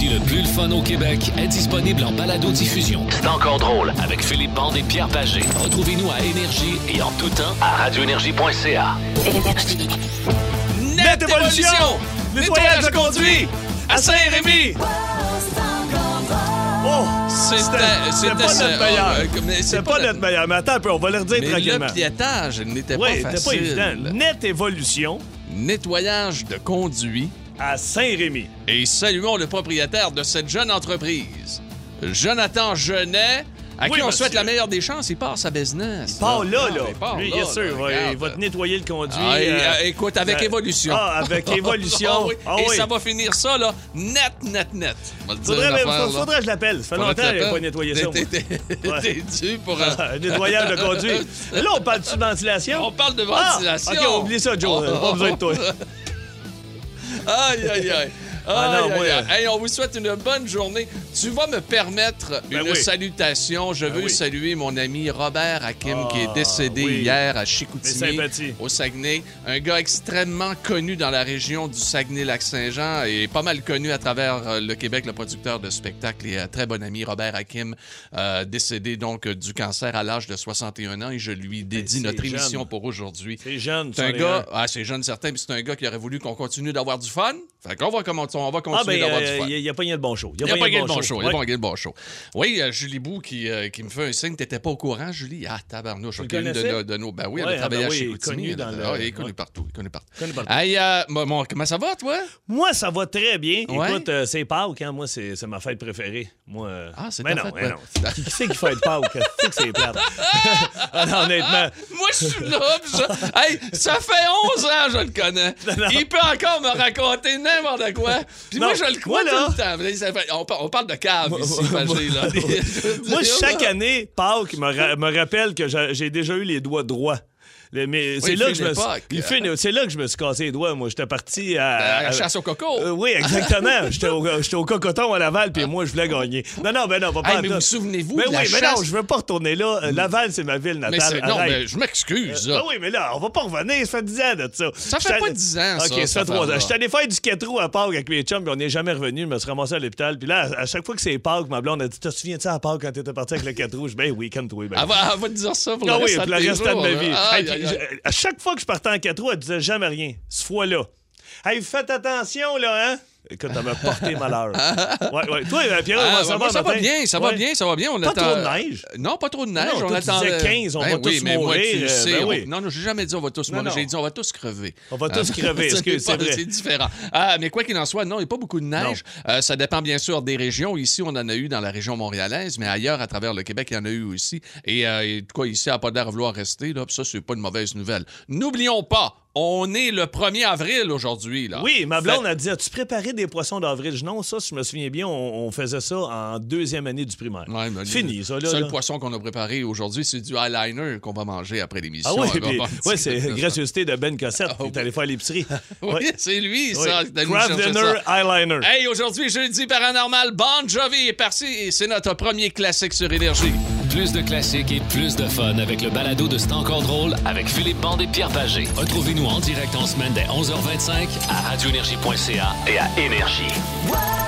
comédie le plus le fun au Québec est disponible en balado-diffusion. C'est encore drôle avec Philippe Bande et Pierre Pagé. Retrouvez-nous à Énergie et en tout temps à radioénergie.ca. Net Évolution! Nettoyage de conduit! À Saint-Rémy! Oh! C'était- pas notre meilleur. Ah, mais c'est pas pas notre- meilleur. Mais attends un peu, on va le redire Mais tranquillement. le piétage n'était Oui, pas c'était pas facile. évident. Net Évolution Nettoyage de conduit. À Saint-Rémy. Et saluons le propriétaire de cette jeune entreprise, Jonathan Genet, à Oui, qui on monsieur. souhaite la meilleure des chances. Il part sa business. Part là, Ah, là. il part Lui, bien sûr, là, il va- il te nettoyer le conduit. Ah, euh, euh, écoute, avec euh, évolution. Ah, avec évolution. Ah oui. Ah et oui. ça va finir ça, là, net, net, net. Faudrait, mais- affaire, faudrait que je l'appelle. Ça fait Faudrait longtemps qu'il n'a pas nettoyé ça. T'es- dû pour un... Nettoyage de conduit. Là, on parle de ventilation? On parle de Ah, ventilation. OK, oublie ça, Joe. Oh. Pas besoin de toi. Aïe, aïe, aïe. Ah non, Aïe, moi, aïe, euh. Hey, on vous souhaite une bonne journée. Tu vas me permettre Ben une oui. salutation. Je Ben veux oui. saluer mon ami Robert Hakim qui est Ah, décédé oui. hier à Chicoutimi, au Saguenay. Un gars extrêmement connu dans la région du Saguenay-Lac-Saint-Jean et pas mal connu à travers euh, le Québec, le producteur de spectacles et euh, très bon ami Robert Hakim, euh, décédé donc du cancer à l'âge de 61 ans et je lui dédie c'est notre jeune. émission pour aujourd'hui. C'est jeune, C'est un gars, ah, c'est jeune certain, puis c'est un gars qui aurait voulu qu'on continue d'avoir du fun. Fait qu'on va, on va Ah, continuer ben, d'avoir euh, du fun. il y a pas gagné le bon show. Il n'y a pas gagné le bon show. Il a pas gagné le bon show. Oui, euh, Julie Bou qui, euh, qui me fait un signe. T'étais pas au courant, Julie? Ah, tabarnouche. Tu le OK, une de, de nos... Ben oui, Ouais, elle a ah, travaillé ben à oui, Chicoutimi. connu elle. le- Ah, il est connu ouais. partout. Il est partout. Connu partout. Hey, euh, bon, comment ça va, toi? Moi, ça va très bien. Ouais. Écoute, euh, c'est Pâques, hein? Moi, c'est ma fête préférée. Moi, euh, Ah, c'est mais non, fête mais non. Qui, c'est qui fête Pâques? Qui c'est que c'est plate? ah, honnêtement. Moi, je suis là. ça... Hey, ça fait 11 ans, je le connais. Il peut encore me raconter n'importe quoi. Puis moi, je le crois là- tout le temps. On, par- on parle de cave ici, là. Moi, chaque année, Pâques me, ra- me rappelle que j'ai déjà eu les doigts droits. Le- mais c'est là que je me suis- c'est là que je me suis cassé les doigts. Moi, j'étais parti à, À la à- chasse au coco. Euh, oui, exactement. J'étais au, cocoton à Laval, puis moi, je voulais gagner. Non, non, ben non, pas Hey, pas mais vous souvenez-vous Mais de la oui, mais non, chasse? je veux pas retourner là. Euh, Laval, c'est ma ville Mais natale. non, mais je m'excuse. Ah là. oui, mais là, on va pas revenir. Ça fait 10 ans de ça. Ça fait pas allé- 10 ans, ça, OK, ça fait 3 affaire-là. ans. J'étais allé faire du 4 roues à Pâques avec mes chums, puis on n'est jamais revenu. Je me suis ramassé à l'hôpital. Puis là, à chaque fois que c'est Pâques, ma blonde a dit Te souviens-tu à Pâques quand t'étais parti avec le 4 roues Ben oui, calme-toi. Ben. Elle va, te dire ça pour Ah le pour de de ma vie. À chaque fois que je partais en 4 roues, elle disait jamais rien. Ce fois-là. Hey, faites attention, là, hein? Écoute, elle m'a porté malheur. ouais, ouais. Toi, euh, Pierre, Ah, ça moi, va? ça va matin? bien, ça va bien, ça va bien. On Pas attend- trop de neige? Non, pas trop de neige. Non, on toi, tu attend. disais euh, 15, on ben va oui, tous mais moi, mourir, tu le euh, sais, ben on-. Non, non, j'ai jamais dit on va tous mourir. J'ai dit on va tous crever. On va tous crever, c'est vrai. C'est différent. Ah, mais quoi qu'il en soit, non, il n'y a pas beaucoup de neige. Euh, ça dépend bien sûr des régions. Ici, on en a eu dans la région montréalaise, mais ailleurs, à travers le Québec, il y en a eu aussi. Et, euh, et quoi, ici, à pas d'air vouloir rester, là, ça, c'est pas une mauvaise nouvelle. N'oublions pas, on est le 1er avril aujourd'hui. là. Oui, ma blonde Fait- a dit As-tu préparé des poissons d'avril? Non, ça, si je me souviens bien, on, on faisait ça en deuxième année du primaire. Ouais, mais Fini, ça, Le là. seul là. poisson qu'on a préparé aujourd'hui, c'est du eyeliner qu'on va manger après l'émission. Ah oui, puis- ouais, c'est gracieuseté de Ben Cossette. Ah Il est oui. allé faire l'épicerie. Oui, Ouais. c'est lui, Oui. ça. nous Craft Dinner ça. Eyeliner. Hey, aujourd'hui, jeudi paranormal, Bon Jovi est parti et c'est notre premier classique sur Énergie. Plus de classiques et plus de fun avec le balado de C'est encore drôle avec Philippe Bande et Pierre Pagé. Retrouvez-nous en direct en semaine dès 11h25 à radioénergie.ca et à Énergie.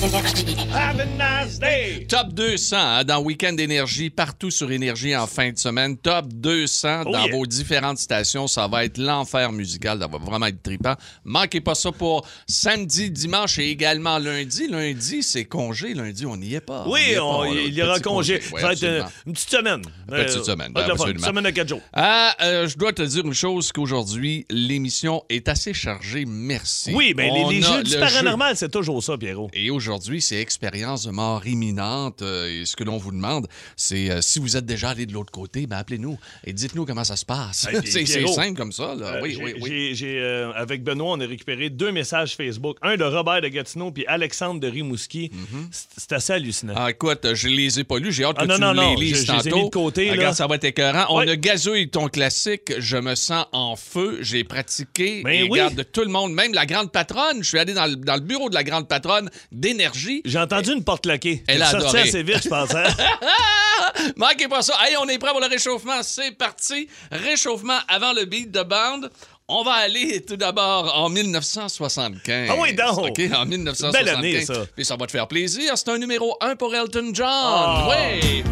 Have a nice day. Top 200 hein, dans Week-end Énergie, partout sur Énergie en fin de semaine. Top 200 Oh dans yeah. vos différentes stations. Ça va être l'enfer musical. Ça va vraiment être trippant. Manquez pas ça pour samedi, dimanche et également lundi. Lundi, c'est congé. Lundi, on n'y est pas. Oui, n'y est pas. on- a un il y aura congé. Oui, ça va être une, petite semaine. Une petite semaine, ben, fun. absolument. Une semaine de 4 jours. Ah, euh, je dois te dire une chose qu'aujourd'hui, l'émission est assez chargée. Merci. Oui, bien, les, les jeux du paranormal, c'est toujours ça, Pierrot. Et aujourd'hui, c'est expérience de mort imminente. Euh, et ce que l'on vous demande, c'est euh, si vous êtes déjà allé de l'autre côté, ben appelez-nous et dites-nous comment ça se passe. Hey, c'est simple comme ça. Là. Euh, oui, oui, oui. euh, avec Benoît, on a récupéré deux messages Facebook. Un de Robert de Gatineau puis Alexandre de Rimouski. C'est- C'est assez hallucinant. Ah, écoute, je les ai pas lus. J'ai hâte Ah, que non, tu non, me non, les lises je- je les ai mis de côté, là. Regarde, ça va être écœurant. On a gazouille ton classique. Je me sens en feu. J'ai pratiqué. Ben et oui. regarde, de tout le monde, même la grande patronne. Je suis allé dans le, dans le bureau de la grande patronne d'énergie. J'ai entendu une porte claquée. Elle a sorti assez vite, je pense. hein? Manquez pas ça. Hey, on est prêt pour le réchauffement. C'est parti. Réchauffement avant le beat de bande. On va aller tout d'abord en 1975. Ah oui, donc. OK, en 1975. Belle année, ça. Puis ça va te faire plaisir. C'est un numéro 1 pour Elton John. Ah. Oui.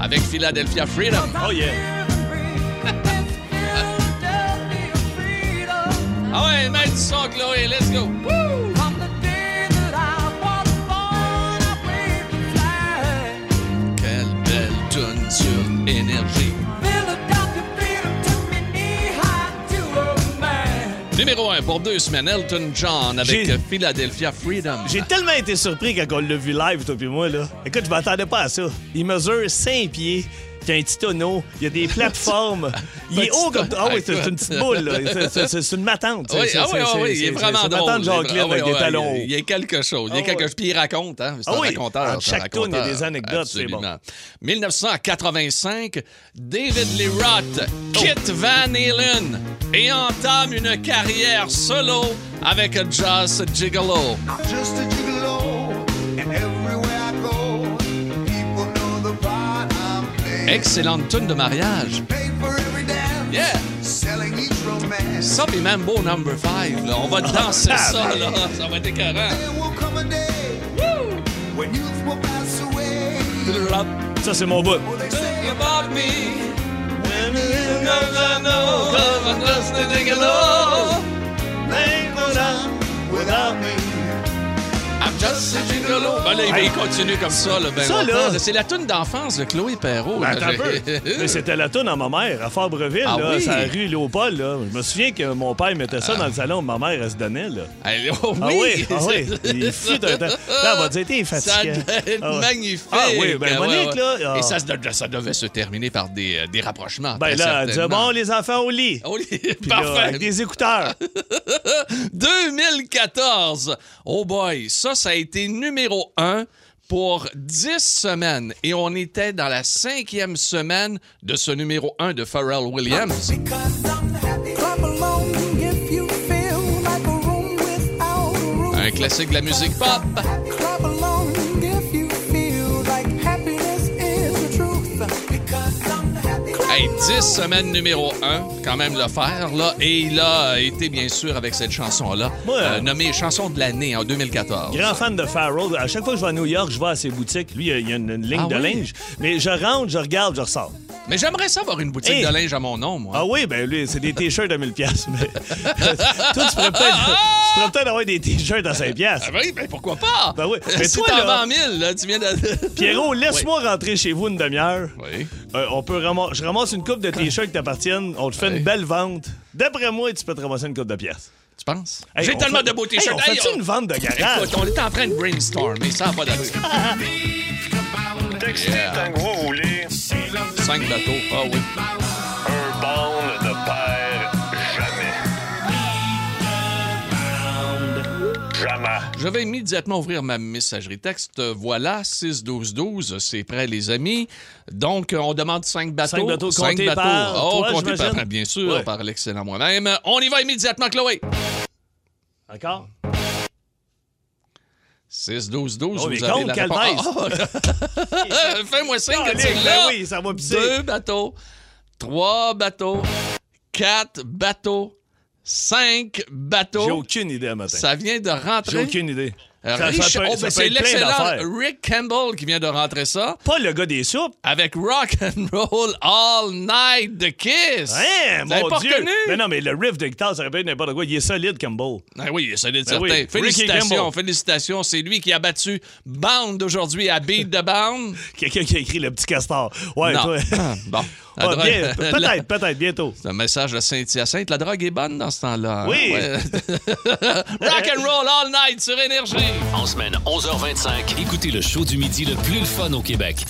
Avec Philadelphia Freedom. Oh yeah. Ah ouais, mets du son, Chloé. Let's go. Woo! Énergie. Numéro 1 pour deux semaines, Elton John avec Philadelphia Freedom. J'ai tellement été surpris quand on l'a vu live, toi puis moi, là. Écoute, je m'attendais pas à ça. Il mesure 5 pieds. Il y a un petit tonneau, il y a des plateformes. Il est haut comme. Ah oui, c'est une petite boule, là. C'est- une matante. Oui, C'est- ah oui, ah oui, il est vraiment c'est une drôle. matante Jacqueline Ah avec des ouais, talons Il y a quelque chose. Il y a Ah quelque chose. Puis il raconte, hein? C'est Ah un oui, raconteur. chaque toune, il y a des anecdotes, c'est bon. Absolument. 1985, David Lee Roth quitte Van Halen et entame une carrière solo avec Joss Gigolo. Just a gigolo, Excellente tune de mariage. Yeah. selling each romance. Ça, puis Mambo Number 5. Là. On va danser ça, là. Ça va être écœurant. Ça, c'est mon bout. Without me? Just a. Ben il- continue comme ça, là, ben Ça, là. C'est la tune d'enfance de Chloé Perrault. Ben. Mais c'était la toune à ma mère, à Fabreville, Ah là, oui? la rue Léopold. Là. Je me souviens que mon père mettait ça dans le salon, ma mère, se donnait. Là. Oh, Ah oui, ah oui. Il fut un temps. Là, elle va Ça devait être Ah magnifique. Ah oui, ben, Monique, là, ah. Et ça, ça devait se terminer par des, euh, des rapprochements. Ben là, elle bon, les enfants au lit. Oh, Puis là, Parfait. avec des écouteurs. 2014. Oh boy, ça, ça a été numéro un pour 10 semaines. Et on était dans la cinquième semaine de ce numéro 1 de Pharrell Williams. Un classique de la musique pop. Hey, 10 semaines numéro 1, quand même le faire, là. Et il a été, bien sûr, avec cette chanson-là, Ouais. euh, nommée chanson de l'année en 2014. Grand fan de Farrell. À chaque fois que je vais à New York, je vais à ses boutiques. Lui, il y a- une, une ligne Ah de oui? linge. Mais je rentre, je regarde, je ressors. Mais j'aimerais ça avoir une boutique de linge à mon nom, moi. Ah oui, ben lui, c'est des t-shirts à 1000 pièces. Mais... toi, ah! tu pourrais peut-être avoir des t-shirts à 5 pièces. Ah oui, ben pourquoi pas? Ben oui. Mais si toi, t'en vends 1000, là, tu viens de... Pierrot, laisse-moi rentrer chez vous une demi-heure. Oui. Euh, on peut ramasser... Je ramasse une coupe de t-shirts qui t'appartiennent. On te fait une belle vente. D'après moi, tu peux te ramasser une coupe de pièces. Tu penses? J'ai tellement de beaux t-shirts. On fait une vente de garage? Écoute, on est en train de brainstormer. Ça n'a pas d'allure. Textez, yeah. 25 bateaux. Ah oui. Un bond ne perd jamais. Jamais. Je vais immédiatement ouvrir ma messagerie texte. Voilà, 6-12-12, c'est prêt, les amis. Donc, on demande 5 bateaux. 5 bateaux, cinq comptés bateaux. Par oh, toi, comptés bien sûr, par l'excellent moi-même. On y va immédiatement, Chloé. D'accord? 6-12-12, Oh, vous avez la réponse. Ah, Fais-moi signe que tu l'as. oui, ça va pisser. Deux bateaux, trois bateaux, quatre bateaux, cinq J'ai bateaux. aucune idée à matin. Ça vient de rentrer. J'ai aucune idée. Euh, Rich- oh, ben, c'est l'excellent. Rick Campbell qui vient de rentrer ça Pas le gars des soupes. avec Rock and Roll All Night de Kiss. Hein, Vous mon pas Dieu. reconnu? Mais non, mais le riff de guitare, ça répète n'importe quoi. Il est solide, Campbell. Ah oui, il est solide, Ben certain. oui, Félicitations, félicitations. C'est lui qui a battu Bound aujourd'hui à Beat the Bound. Quelqu'un qui a écrit le petit castor. Ouais, non. toi. bon. Drogue- bien, la- peut-être, peut-être, bientôt. C'est un message de Saint-Hyacinthe. La drogue est bonne dans ce temps-là. hein? Oui. Ouais. Rock and roll all night sur Énergie. En semaine 11h25, écoutez le show du midi le plus le fun au Québec.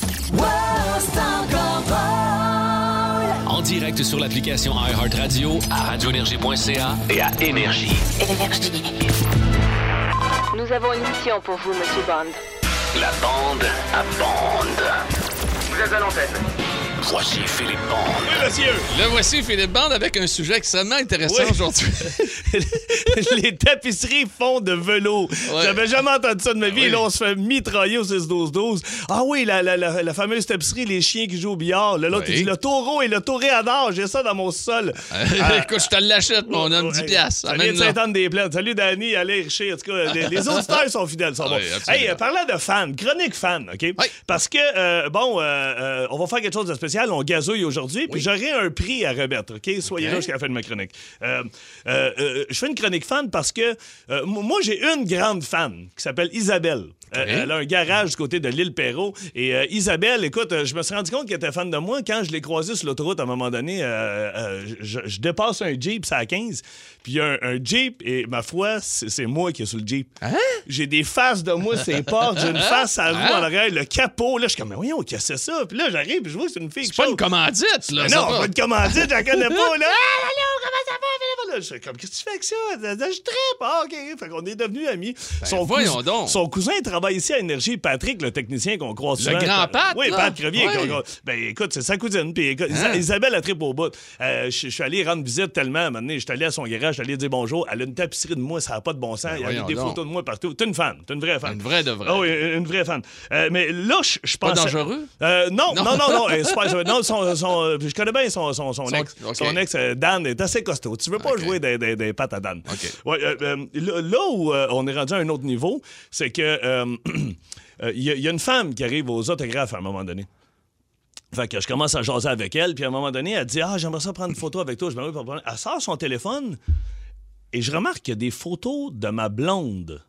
En direct sur l'application iHeartRadio, à radioénergie.ca et à Énergie. Nous avons une mission pour vous, Monsieur Bond. La bande à bande. Vous êtes à l'antenne. Voici Philippe Bond. Oui, monsieur. Le voici Philippe Bande avec un sujet extrêmement intéressant Oui. aujourd'hui. les tapisseries font de velours. Ouais. J'avais jamais entendu ça de ma vie. oui. Là, on se fait mitrailler au 6-12-12. Ah oui, la, la, la, la fameuse tapisserie, les chiens qui jouent au billard. Là, L'autre, Oui. il dit le taureau et le toréador. J'ai ça dans mon sol. Ah. Écoute, je te l'achète, mon homme, 10 Ouais. piastres. Ça vient de. Sainte-Anne-des-Plaines. Salut, Danny, allez, Richer. En tout cas, les, les auditeurs sont fidèles, sont bons. Hey, euh, parlant de fans, chronique fan, OK? Oui. Parce que, euh, bon, euh, euh, on va faire quelque chose de spécial. On gazouille aujourd'hui, puis j'aurai un prix à remettre, OK? Soyez OK. là jusqu'à la fin de ma chronique. Euh, euh, euh, je fais une chronique fan parce que moi, j'ai une grande fan qui s'appelle Isabelle. Elle a un garage du côté de l'île Perrault. Et Isabelle, écoute, je me suis rendu compte qu'elle était fan de moi quand je l'ai croisée sur l'autoroute à un moment donné. je, je dépasse un Jeep, c'est à 15. Puis il y a un, un Jeep, et ma foi, c'est moi qui est sur le Jeep. J'ai des faces de moi, c'est portes. J'ai une face à roue en arrière, le capot. Là, je suis comme, mais voyons, qu'est-ce que c'est ça? Puis là, j'arrive, puis je vois que c'est une fille C'est pas une commandite, là. Mais non, pas de commandite, je la connais pas, là. Ah, allô, comment ça va? Là, Je comme, qu'est-ce que tu fais avec ça? Je trippe. Ah, OK. Fait qu'on est devenus amis. son, Ben, voyons cousin, donc. son cousin travaille ici à Énergie. Patrick, le technicien qu'on croise Le souvent. grand Pat, Oui, là? Pat Crevier. Ben, écoute, c'est sa cousine. Puis, écoute, Hein? Isabelle a trippé au bout. Euh, je suis allé rendre visite tellement. À un moment donné, je suis allé à son garage, je suis allé dire bonjour. Elle a une tapisserie de moi, ça n'a pas de bon sens. Il y a Ben, des donc. photos de moi partout. T'es une fan. T'es une vraie fan. Une vraie de vraie. Ah oui, une vraie fan. Euh, mais là, je, je Pas dangereux? Euh, non, Non. non, non, non. son- son, euh, je connais bien son, son, ex. Son ex, euh, Dan, est assez costaud. Tu veux pas jouer des, des, des pattes à Dan. Ouais, euh, euh, là, où euh, on est rendu à un autre niveau, c'est que il y, a- il y a une femme qui arrive aux autographes à un moment donné. Fait que je commence à jaser avec elle, puis à un moment donné, elle dit Ah, j'aimerais ça prendre une photo avec toi. Je me. Elle sort son téléphone et je remarque qu'il y a des photos de ma blonde,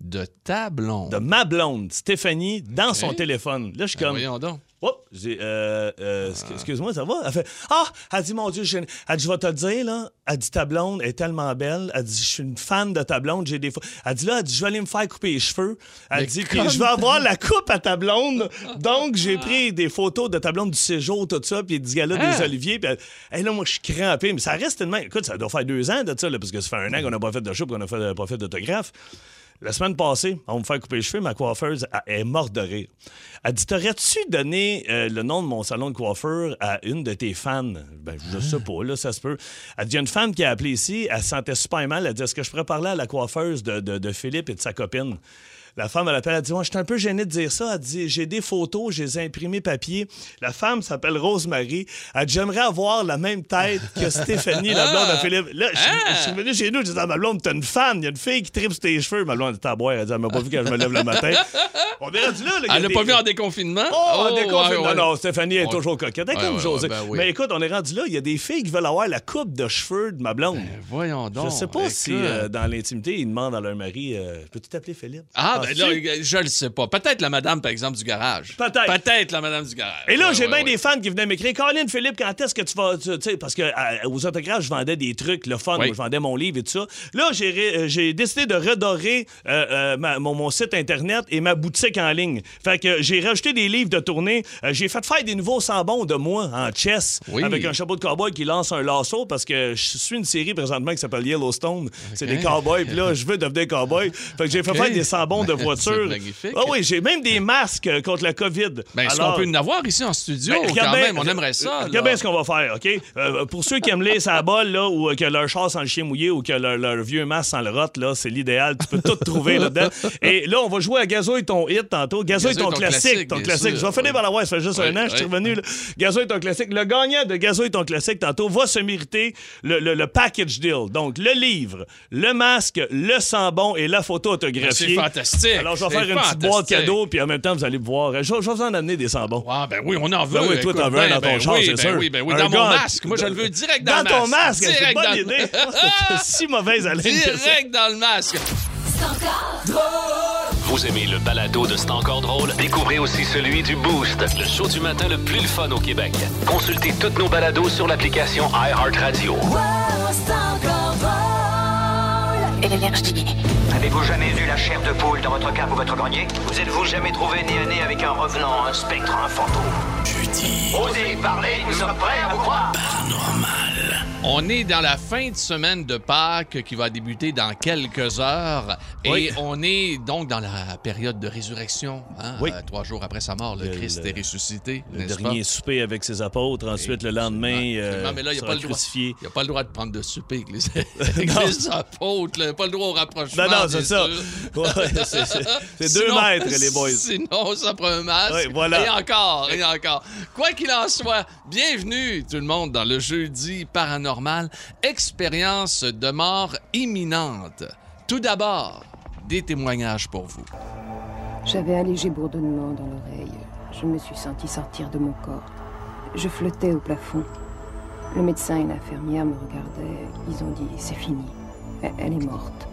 De ta blonde. de ma blonde, Stéphanie, dans son téléphone. Là, je suis Ben, comme voyons donc. Oh, j'ai, euh, euh, excu- excuse-moi, ça va? Elle fait Ah! Elle dit, mon Dieu, je, elle dit, je vais te le dire, là. Elle dit, ta blonde est tellement belle. Elle dit, je suis une fan de ta blonde. J'ai des fois. Elle dit, là, elle dit, je vais aller me faire couper les cheveux. Elle Mais dit, puis je vais avoir la coupe à ta blonde. Donc, j'ai pris des photos de ta blonde du séjour, tout ça, puis du Hein? des Oliviers. Puis elle- là, moi, je suis crampé. Mais ça reste tellement. Écoute, ça doit faire deux ans de ça, là, parce que ça fait un an qu'on n'a pas fait de show, qu'on n'a pas fait d'autographe. La semaine passée, on me faire couper les cheveux, ma coiffeuse elle est morte de rire. Elle dit T'aurais-tu donné euh, le nom de mon salon de coiffure à une de tes fans? Ben, je sais pas, là, ça se peut. Elle dit Il y a une femme qui a appelé ici, elle se sentait super mal. Elle dit Est-ce que je pourrais parler à la coiffeuse de, de- de Philippe et de sa copine? La femme, elle appelle, elle dit Moi, je suis un peu gênée de dire ça. Elle dit J'ai des photos, je les ai imprimées papier. La femme s'appelle Rosemary. Elle dit J'aimerais avoir la même tête que Stéphanie, la blonde de Philippe. Là, je, suis- je suis venu chez nous, je disais à ma blonde T'as une fan, il y a une fille qui tripe sur tes cheveux. Ma blonde à boire, elle dit Elle m'a pas vu quand je me lève le matin. On est rendu là. là, Elle l'a des- pas vu en déconfinement? Oh, en déconfinement. ouais, ouais. Non, non, Stéphanie est toujours coquette. Comme José. ben oui. Mais écoute, on est rendu là. Il y a des filles qui veulent avoir la coupe de cheveux de ma blonde. Voyons donc. je sais pas si euh, dans l'intimité, ils demandent à leur mari euh, Peux-tu t'appeler Philippe? Ah, ben là, je le sais pas. Peut-être la madame, par exemple, du garage. Peut-être. Peut-être la madame du garage. Et là, Ouais, j'ai ouais, bien ouais. des fans qui venaient m'écrire Colin, Philippe, quand est-ce que tu vas. Tu sais, parce que euh, aux autographes, je vendais des trucs, le fun, Oui. je vendais mon livre et tout ça. Là, j'ai euh, j'ai décidé de redorer euh, ma- mon, mon site Internet et ma boutique en ligne. Fait que j'ai rajouté des livres de tournée. J'ai fait faire des nouveaux sambons de moi en chess Oui. avec un chapeau de cowboy qui lance un lasso parce que je suis une série présentement qui s'appelle Yellowstone. C'est des cowboys. Puis là, je veux devenir cowboy. Fait que j'ai fait faire des sambons de Ben, voiture. c'est magnifique. Ah oui, j'ai même des masques euh, contre la COVID. Ben, est-ce Alors- qu'on peut en avoir ici en studio, ben, quand bien- même? On aimerait ça. là. Regarde bien ce qu'on va faire, OK? Euh, pour ceux qui aiment lire sa balle, là, ou euh, que leur char sans le chien mouillé, ou que leur, leur vieux masque sans le rot, là, c'est l'idéal. Tu peux tout trouver là-dedans. Et là, on va jouer à Gazouille ton hit tantôt. Gazouille ton, Gazouille ton classique. classique, ton bien classique. sûr, Je vais finir oui. par la voir, ça fait juste Oui, un an, je suis oui. revenu. Là. Gazouille ton classique. Le gagnant de Gazouille ton classique tantôt va se mériter le, le- le package deal. Donc, le livre, le masque, le sambon et la photo autographiée. C'est fantastique. Alors, je vais faire une petite boîte cadeau, puis en même temps, vous allez voir. Je, je vais vous en amener des sambons. Ah, ben oui, on en veut. Ben oui, toi, t'en veux un ben, dans ton ben char, oui, c'est ben sûr. Oui, ben oui, Un dans mon gars- masque. Moi, je le veux direct dans, Dans le ton masque. masque, c'est une Direct bonne dans- idée. C'est si mauvaise haleine. Direct dans le masque. Vous aimez le balado de C'est encore drôle? Découvrez aussi celui du Boost, le show du matin le plus le fun au Québec. Consultez toutes nos balados sur l'application iHeartRadio. Et l'énergie. Avez-vous jamais eu la chair de poule dans votre cave ou votre grenier? Vous êtes-vous jamais trouvé nez à nez avec un revenant, un spectre, un fantôme? Jeudi. Osez parler, nous sommes prêts à vous croire On est dans la fin de semaine de Pâques qui va débuter dans quelques heures. Oui. Et on est donc dans la période de résurrection. hein, Oui. euh, trois jours après sa mort, le, Le- Christ le- est ressuscité. Le dernier pas? souper avec ses apôtres, ensuite le lendemain, euh, absolument. mais là, il n'y a, sera crucifié. il y a pas le droit de prendre de souper avec les, avec Non. les apôtres. là. Pas le droit au rapprochement. Non, non, c'est ça. Ouais, c'est- deux Sinon- mètres, les boys. Sinon, ça prend un masque. Ouais, voilà. Et encore, et encore. Quoi qu'il en soit, bienvenue tout le monde dans le jeudi paranormal, expérience de mort imminente. Tout d'abord, des témoignages pour vous. J'avais un léger bourdonnement dans l'oreille. Je me suis senti sortir de mon corps. Je flottais au plafond. Le médecin et l'infirmière me regardaient. Ils ont dit c'est fini. Elle, elle est morte.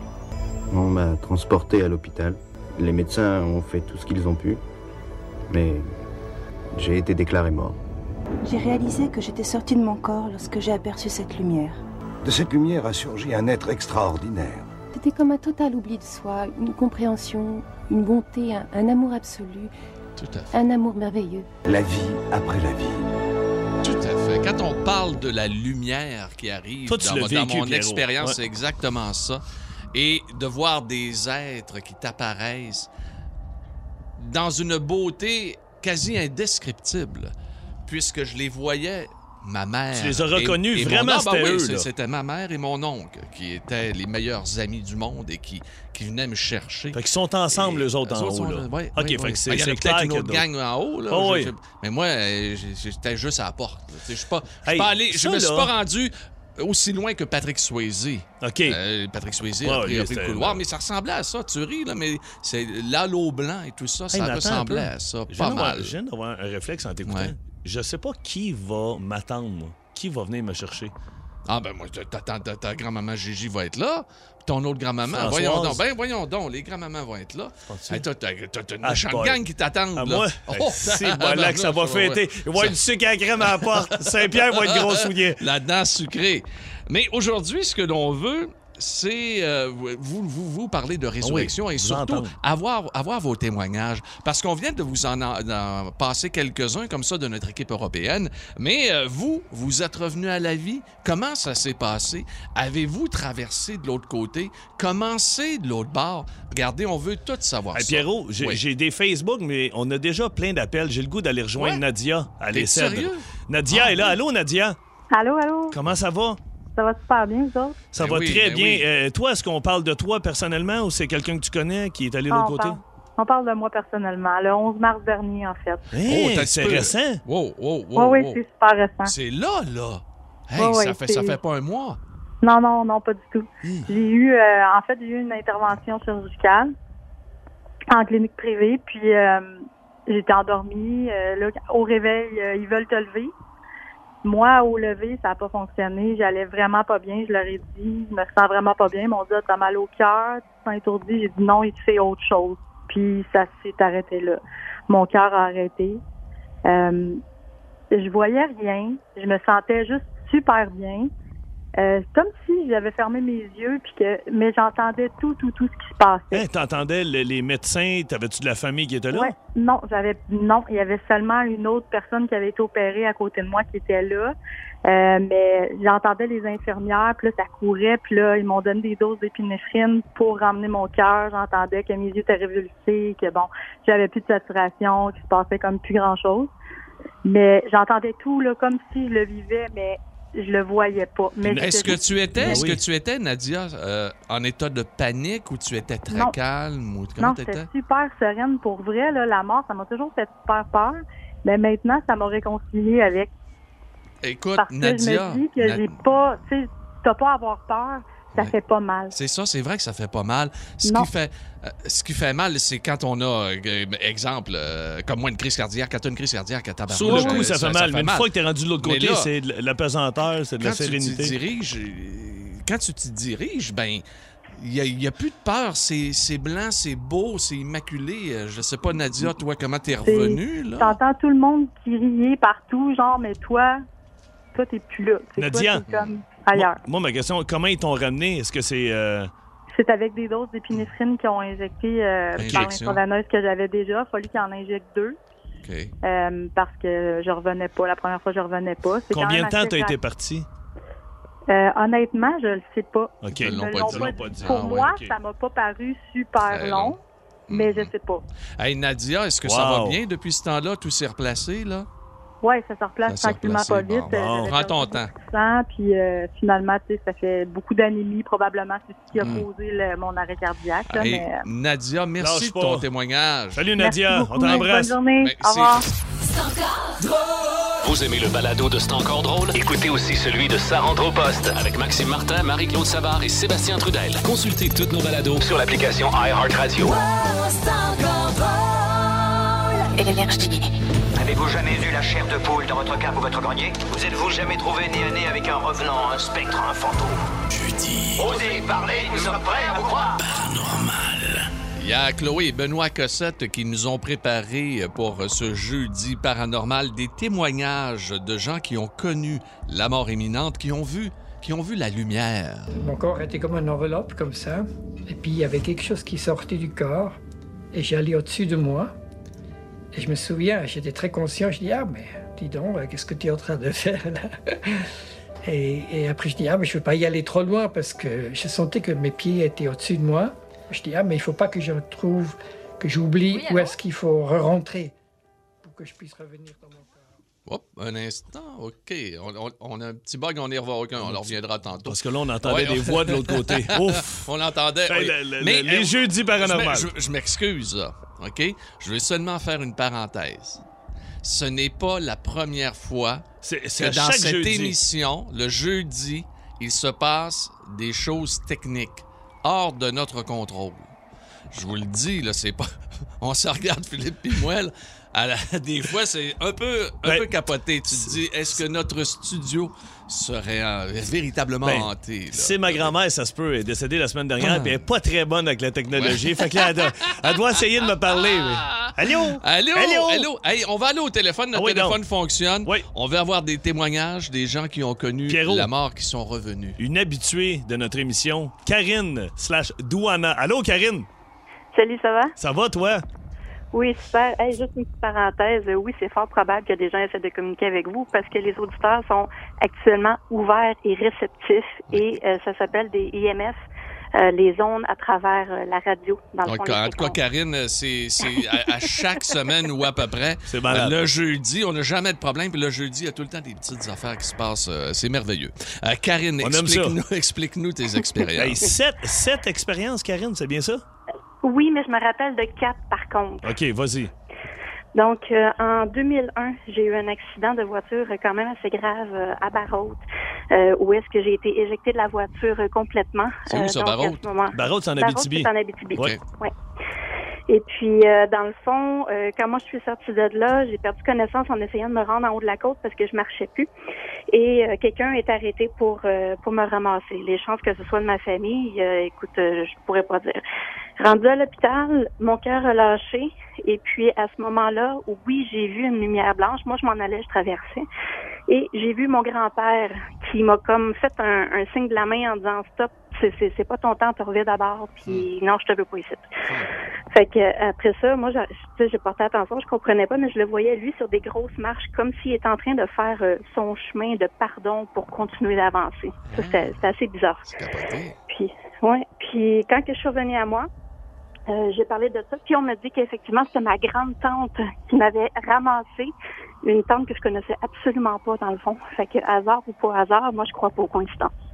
On m'a transporté à l'hôpital. Les médecins ont fait tout ce qu'ils ont pu. Mais j'ai été déclaré mort. J'ai réalisé que j'étais sortie de mon corps lorsque j'ai aperçu cette lumière. De cette lumière a surgi un être extraordinaire. C'était comme un total oubli de soi, une compréhension, une bonté, un, un amour absolu, Tout à fait. un amour merveilleux. La vie après la vie. Tout à fait. Quand on parle de la lumière qui arrive Toi, dans, mon- dans vécu, mon Pierrot. expérience, Ouais. c'est exactement ça. Et de voir des êtres qui t'apparaissent dans une beauté quasi indescriptible, puisque je les voyais, ma mère. Tu les as reconnus, et vraiment, Ah, ben c'était oui, là. C'était ma mère et mon oncle, qui étaient les meilleurs amis du monde et qui, qui venaient me chercher. Fait qu'ils sont ensemble, Et eux autres, en haut. sont- là. ouais, OK, ouais, fait ouais. que c'est Ben, Il y a une autre gang en haut. Là, Oh, oui. mais moi, euh, j'ai- j'étais juste à la porte. Je suis pas, Hey, pas allé, je me suis pas rendu aussi loin que Patrick Swayze. OK. Euh, Patrick Swayze Ouais, a pris, lui, a pris le couloir, mais ça ressemblait à ça. Tu ris, là, mais c'est l'halo blanc et tout ça, Hey, ça ressemblait à ça. Pas mal. Viens d'avoir un réflexe en t'écoutant. Ouais. Je sais pas qui va m'attendre, moi. Qui va venir me chercher? Ah, ben moi, ta, grand-maman Gigi va être là. Ton autre grand-maman, voyons donc, ben voyons donc, les grands-mamans vont être là. Hey, t'as une Ah, méchante gang qui t'attendent. À là. moi? Oh, c'est voilà que ça va fêter. Il va y avoir Ça- du sucre à crème à la porte. Saint-Pierre va être gros soulier. La dent sucrée. Mais aujourd'hui, ce que l'on veut, c'est euh, vous, vous, vous parler de résurrection Oui, et surtout avoir, avoir vos témoignages. Parce qu'on vient de vous en, en passer quelques-uns comme ça de notre équipe européenne. Mais euh, vous, vous êtes revenu à la vie. Comment ça s'est passé? Avez-vous traversé de l'autre côté? Comment c'est de l'autre bord? Regardez, on veut tout savoir Hey, ça. Pierrot, j'ai Oui. des Facebook, mais on a déjà plein d'appels. J'ai le goût d'aller rejoindre Ouais. Nadia à T'es Les Cèdres. sérieux? Nadia Ah, est là. oui? Allô, Nadia? Allô, allô? Comment ça va? Ça va super bien, vous autres? Ça Ben va oui, très ben bien. oui. Euh, toi, est-ce qu'on parle de toi personnellement ou c'est quelqu'un que tu connais qui est allé de l'autre côté? parle, on parle de moi personnellement, le 11 mars dernier, en fait. Hey, Oh, c'est récent. Wow, wow, wow, oui, oui, wow. c'est super récent. C'est là, là. Hey, ça, fait, ça fait pas un mois. Non, non, non, pas du tout. Hmm. J'ai eu, euh, en fait, j'ai eu une intervention chirurgicale en clinique privée, puis euh, j'étais endormie. euh, là, au réveil, euh, ils veulent te lever. Moi, au lever, ça n'a pas fonctionné. J'allais vraiment pas bien. Je leur ai dit, je me sens vraiment pas bien. Ils m'ont dit, Ah, t'as mal au cœur, tu te étourdi. J'ai dit non, il te fait autre chose. Puis ça s'est arrêté là. Mon cœur a arrêté. Euh, je voyais rien. Je me sentais juste super bien. Euh, comme si j'avais fermé mes yeux, puis que, mais j'entendais tout, tout, tout ce qui se passait. Hein, T'entendais le- les médecins? T'avais-tu de la famille qui était là? Ouais, non, j'avais non, il y avait seulement une autre personne qui avait été opérée à côté de moi qui était là. Euh, mais j'entendais les infirmières, puis là, ça courait, puis là, ils m'ont donné des doses d'épinéphrine pour ramener mon cœur. J'entendais que mes yeux étaient révulsés, que bon, j'avais plus de saturation, qu'il se passait comme plus grand-chose. Mais j'entendais tout, là, comme si je le vivais, mais je le voyais pas. Mais Est-ce j'étais que tu étais, Ben est-ce oui. que tu étais, Nadia, euh, en état de panique ou tu étais très Non. calme ou comment j'étais super sereine. Pour vrai, là, la mort, ça m'a toujours fait super peur. Mais maintenant, ça m'a réconciliée avec. Écoute, Parce que Nadia, je me dis que j'ai pas, tu sais, t'as pas à avoir peur, ça Ouais. fait pas mal. c'est ça, c'est vrai que ça fait pas mal. Ce Non. qui fait, euh, ce qui fait mal, c'est quand on a, euh, exemple, euh, comme moi, une crise cardiaque. Quand tu as une crise cardiaque, à le coup, euh, ça, fait mal. Mais une fois que t'es rendu de l'autre côté, c'est de la pesanteur, c'est de la quand tu sérénité. te diriges, quand tu te diriges, ben, il n'y a, plus de peur. C'est blanc, c'est beau, c'est immaculé. Je sais pas, Nadia, toi, comment t'es revenue, là? T'entends tout le monde qui riait partout, genre, mais toi, toi, t'es plus là. Tu Nadia? Toi, t'es comme ailleurs. Moi, ma question, comment ils t'ont ramené? Est-ce que c'est. euh, C'est avec des doses d'épinéphrine qu'ils ont injecté euh, par l'intraveineuse que j'avais déjà. Il a fallu qu'ils en injectent deux. OK. euh, parce que je revenais pas. La première fois, je revenais pas. Combien de temps t'as été parti? Euh, honnêtement, je le sais pas. OK. Ils l'ont pas l'ont dit. pas pas. Pour Ah moi, ok. ça m'a pas paru super long, long. mais je sais pas. Hey, Nadia, est-ce que ça va bien depuis ce temps-là? Tout s'est replacé, là? Ouais, ça se replace tranquillement pas vite. bon. Euh, Prends ton temps. sang, puis euh, finalement, tu sais, ça fait beaucoup d'anémie. Probablement, c'est ce qui a Mm. causé le- mon arrêt cardiaque. là, Hey, mais, euh, Nadia, merci de ton témoignage. Salut merci Nadia, beaucoup. on t'embrasse. Bonne journée. Ben, Au revoir. c'est- Vous aimez le balado de C'est encore drôle? Écoutez aussi celui de Sa rentre au poste avec Maxime Martin, Marie-Claude Savard et Sébastien Trudel. Consultez toutes nos balados sur l'application iHeartRadio. Avez-vous jamais eu la chair de poule dans votre cave ou votre grenier? Vous êtes-vous jamais trouvé nez à nez avec un revenant, un spectre, un fantôme? Jeudi. Osez parler, nous sommes prêts à vous croire Il y a Chloé et Benoît Cossette qui nous ont préparé pour ce jeudi paranormal des témoignages de gens qui ont connu la mort imminente, qui ont vu, qui ont vu la lumière. Mon corps était comme une enveloppe, comme ça. Et puis, il y avait quelque chose qui sortait du corps. Et j'allais au-dessus de moi. Et je me souviens, j'étais très conscient. Je dis, ah, mais dis donc, euh, qu'est-ce que tu es en train de faire là? Et, et après, je dis, ah, mais je ne veux pas y aller trop loin parce que je sentais que mes pieds étaient au-dessus de moi. Je dis, ah, mais il ne faut pas que je retrouve, que j'oublie où est-ce qu'il faut re-rentrer pour que je puisse revenir dans mon corps. Hop, un instant, OK. On, on- on a un petit bug, on y reviendra, on en reviendra tantôt. Parce que là, on entendait Ouais, des on- voix de l'autre côté. Ouf! On l'entendait. Hey, oui. le- le- Mais, le- les euh, jeudis paranormaux. Je, je- je m'excuse, OK? Je vais seulement faire une parenthèse. Ce n'est pas la première fois que dans cette jeudi. émission, le jeudi, il se passe des choses techniques hors de notre contrôle. Je vous le dis, là, c'est pas. On se regarde, Philippe à la- des fois, c'est un peu, un Ben, peu capoté. Tu te dis, est-ce que notre studio serait euh, véritablement Ben, hanté? C'est ma grand-mère, ça se peut, elle est décédée la semaine dernière, Ah. puis elle est pas très bonne avec la technologie. Fait que là, elle doit, elle doit essayer de me parler. mais- Allô? Allô? Allô? Allô? Hey, on va aller au téléphone. Notre Ah oui, téléphone donc. fonctionne. Oui. On veut avoir des témoignages des gens qui ont connu Pierrot. la mort, qui sont revenus. Une habituée de notre émission, Karine slash Douana. Allô, Karine? Salut, ça va? Ça va, toi? Oui, super. Hey, juste une petite parenthèse. Euh, Oui, c'est fort probable que des gens essaient de communiquer avec vous parce que les auditeurs sont actuellement ouverts et réceptifs et euh, ça s'appelle des IMF, euh, les ondes à travers euh, la radio. Dans le Donc, fond, en tout cas. Karine, c'est c'est à, à chaque semaine ou à peu près. C'est. Le jeudi, on n'a jamais de problème. Puis le jeudi, il y a tout le temps des petites affaires qui se passent. euh, c'est merveilleux. Euh, Karine, On aime ça. explique-nous explique-nous tes Hey, expériences. sept, sept expériences, Karine, c'est bien ça? Oui, mais je me rappelle de quatre par contre. OK, vas-y. Donc, euh, en 2001, j'ai eu un accident de voiture euh, quand même assez grave euh, à Barrault, euh, où est-ce que j'ai été éjectée de la voiture euh, complètement. C'est où, ça, donc, à Barrault? ce Barrault, c'est en Barrault, Abitibi. c'est en Abitibi. Ouais. Ouais. Et puis, euh, dans le fond, euh, quand moi je suis sortie de là, j'ai perdu connaissance en essayant de me rendre en haut de la côte parce que je marchais plus. Et euh, quelqu'un est arrêté pour euh, pour me ramasser. Les chances que ce soit de ma famille, euh, écoute, euh, je pourrais pas dire. Rendu à l'hôpital, mon cœur a lâché. Et puis à ce moment-là, oui, j'ai vu une lumière blanche. Moi, je m'en allais, je traversais. Et j'ai vu mon grand-père qui m'a comme fait un, un signe de la main en disant stop, c'est, c'est, c'est pas ton temps, te reviens d'abord, puis non, je te veux pas ici. Fait que après ça, moi, j'ai, tu sais, j'ai porté attention, je comprenais pas, mais je le voyais lui sur des grosses marches, comme s'il était en train de faire euh, son chemin de pardon pour continuer d'avancer. Ça, c'était, c'était assez bizarre. Puis, ouais. Puis quand que je suis revenue à moi, euh, j'ai parlé de ça, puis on m'a dit qu'effectivement c'était ma grande tante qui m'avait ramassé, une tante que je connaissais absolument pas dans le fond. Fait que hasard ou pas hasard, moi je crois pas aux coïncidences.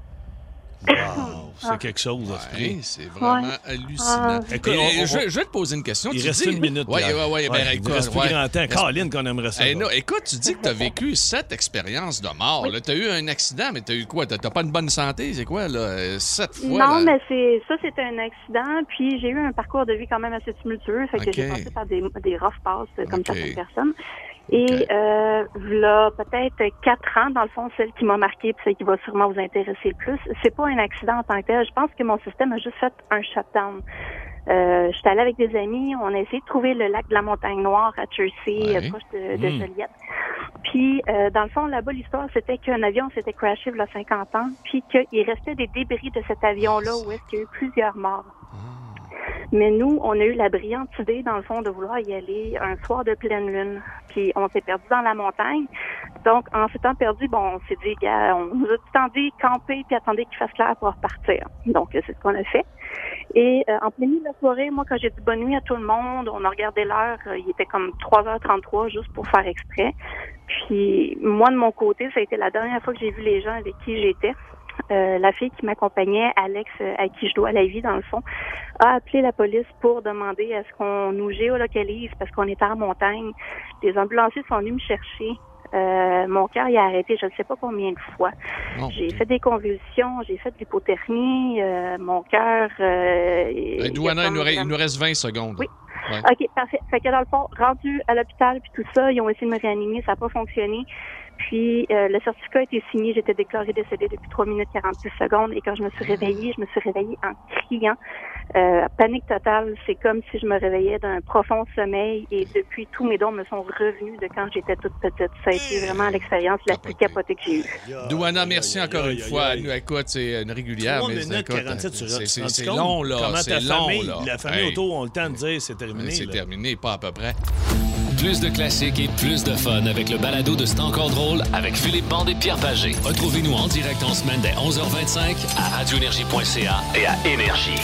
C'est quelque chose. Ouais, c'est vraiment Ouais. hallucinant. Ah. Écoute, Et, on- on- je, je vais te poser une question. Il Tu reste dis- une minute. Oui, là. oui, oui. Ben, il écoute, reste plus ouais. grand temps. Caroline, qu'on aimerait ça. Eh, écoute, tu dis que tu as vécu sept expériences de mort. Tu as eu un accident, mais tu as eu quoi? Tu n'as pas une bonne santé? C'est quoi, là? Sept fois? non, là? mais c'est ça, c'était un accident. Puis j'ai eu un parcours de vie quand même assez tumultueux. Fait que j'ai passé par des, des rough passes euh, comme certaines personnes. Et euh, là, peut-être quatre ans, dans le fond, celle qui m'a marqué, puis celle qui va sûrement vous intéresser le plus, c'est pas un accident en tant que tel. Je pense que mon système a juste fait un shutdown. Euh, J'étais allée avec des amis, on a essayé de trouver le lac de la Montagne Noire à Jersey, Ouais. euh, proche de, de Mm. Joliette. Puis, euh, dans le fond, là-bas, l'histoire, c'était qu'un avion s'était crashé il y a 50 ans, puis qu'il restait des débris de cet avion-là où est-ce qu'il y a eu plusieurs morts. Mais nous, on a eu la brillante idée, dans le fond, de vouloir y aller un soir de pleine lune. Puis on s'est perdu dans la montagne. Donc, en s'étant perdu, bon, on s'est dit, gars, on nous a tout dit camper puis attendez qu'il fasse clair pour repartir. Donc, c'est ce qu'on a fait. Et euh, en plein milieu de la soirée, moi, quand j'ai dit bonne nuit à tout le monde, on a regardé l'heure, euh, il était comme 3h33 juste pour faire exprès. Puis moi, de mon côté, ça a été la dernière fois que j'ai vu les gens avec qui j'étais. Euh, la fille qui m'accompagnait, Alex, euh, à qui je dois la vie dans le fond, a appelé la police pour demander à ce qu'on nous géolocalise parce qu'on était en montagne. Les ambulanciers sont venus me chercher. Euh, mon cœur il a arrêté, je ne sais pas combien de fois. j'ai fait des convulsions, j'ai fait de l'hypothermie, euh, mon cœur. Euh, Douana, il nous, reste, comme- il nous reste 20 secondes. Oui. Ouais. OK, parfait. Fait que dans le fond, rendu à l'hôpital puis tout ça, ils ont essayé de me réanimer, ça n'a pas fonctionné. Puis euh, le certificat a été signé, j'étais déclarée décédée depuis 3 minutes 46 secondes et quand je me suis réveillée, je me suis réveillée en criant. Euh, panique totale, c'est comme si je me réveillais d'un profond sommeil et depuis tous mes dons me sont revenus de quand j'étais toute petite. Ça a été vraiment l'expérience la plus capotée que j'ai eue. Douana, merci encore une fois. Nous, écoute, c'est une régulière. 3 mais minutes écoute, 47 sur c'est- long, là. Comment C'est ta long, famille, là. la famille Hey. autour ont le temps de dire c'est terminé. C'est là. terminé, pas à peu près. Plus de classiques et plus de fun avec le balado de C'est encore drôle avec Philippe Bande et Pierre Pagé. Retrouvez-nous en direct en semaine dès 11h25 à radioénergie.ca et à Énergie.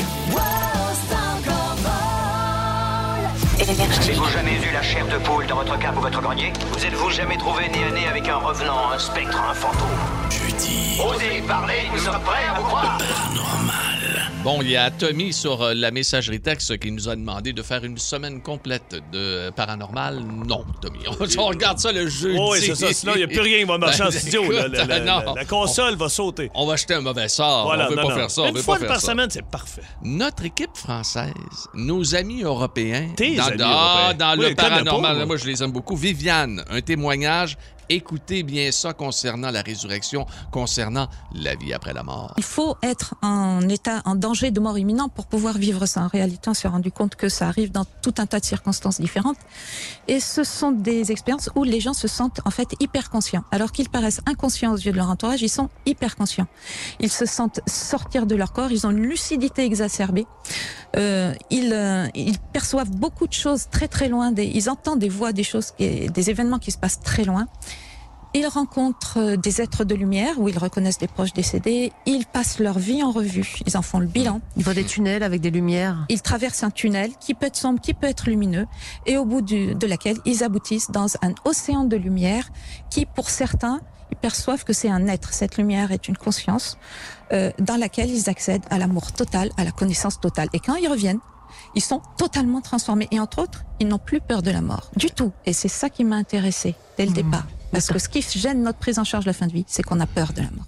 Avez-vous jamais vu la chair de poule dans votre cave ou votre grenier? Vous êtes-vous jamais trouvé nez à nez avec un revenant, un spectre, un fantôme? Jeudi. Osez parler, nous sommes prêts à vous croire Bon, il y a Tommy sur euh, la messagerie texte qui nous a demandé de faire une semaine complète de paranormal. Non, Tommy. On, regarde ça le jeudi. Oui, c'est ça. Sinon, il n'y a plus rien qui va marcher en Ben, studio. écoute, La, la- non. la- la console va sauter. On va jeter un mauvais sort. Voilà, on veut non, pas non. faire ça. on Une veut fois pas faire par ça. semaine, c'est parfait. Notre équipe française, nos amis européens, Tes dans, amis ah, européens. dans Oui, le paranormal, pas, moi. moi je les aime beaucoup. Viviane, un témoignage. Écoutez bien ça concernant la résurrection, concernant la vie après la mort. Il faut être en état, en danger de mort imminent pour pouvoir vivre ça. En réalité, on s'est rendu compte que ça arrive dans tout un tas de circonstances différentes. Et ce sont des expériences où les gens se sentent en fait hyper conscients. Alors qu'ils paraissent inconscients aux yeux de leur entourage, ils sont hyper conscients. Ils se sentent sortir de leur corps, ils ont une lucidité exacerbée. Euh, ils, euh, ils perçoivent beaucoup de choses très très loin. Ils entendent des voix, des choses, des événements qui se passent très loin. Ils rencontrent euh, des êtres de lumière où ils reconnaissent des proches décédés. Ils passent leur vie en revue. Ils en font le bilan. Ils voient des tunnels avec des lumières. Ils traversent un tunnel qui peut être sombre, qui peut être lumineux, et au bout du- de laquelle ils aboutissent dans un océan de lumière qui, pour certains, ils perçoivent que c'est un être. Cette lumière est une conscience euh, dans laquelle ils accèdent à l'amour total, à la connaissance totale. Et quand ils reviennent, ils sont totalement transformés. Et entre autres, ils n'ont plus peur de la mort. Du tout. Et c'est ça qui m'a intéressée dès le départ. Parce que ce qui gêne notre prise en charge de la fin de vie, c'est qu'on a peur de la mort.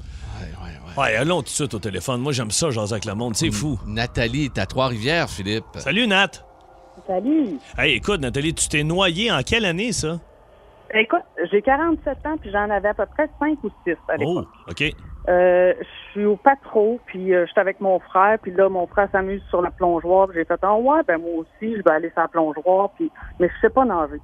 Ouais, allons tout de suite au téléphone. Moi, j'aime ça, jaser avec le monde. C'est fou. Nathalie est à Trois-Rivières, Philippe. Salut, Nat. Salut. Hey, écoute, Nathalie, tu t'es noyé en quelle année, ça? Écoute, j'ai 47 ans, puis j'en avais à peu près 5 ou 6 à l'époque. Oh, OK. Euh, je suis au patro, puis euh, j'étais avec mon frère, puis là, mon frère s'amuse sur la plongeoire, puis j'ai fait « Ah ouais, ben moi aussi, je vais aller sur la plongeoire, puis mais je sais pas nager.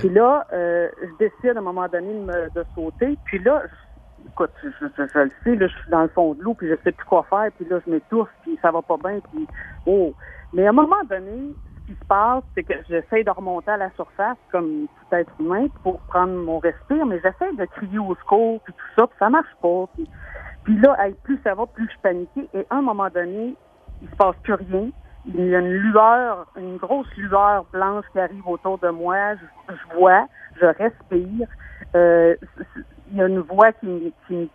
Puis là, euh, je décide à un moment donné de, me- de sauter, puis là, je- écoute, je, je- je le sais, là, je suis dans le fond de l'eau, puis je sais plus quoi faire, puis là, je m'étouffe, puis ça va pas bien, puis oh. Mais à un moment donné, ce qui se passe, c'est que j'essaie de remonter à la surface comme tout être humain pour prendre mon respire, mais j'essaie de crier au secours, puis tout ça, puis ça marche pas. Puis, puis là, plus ça va, plus je paniquais. Et à un moment donné, il se passe plus rien. Il y a une lueur, une grosse lueur blanche qui arrive autour de moi. Je, je vois, je respire. Euh, il y a une voix qui, me- qui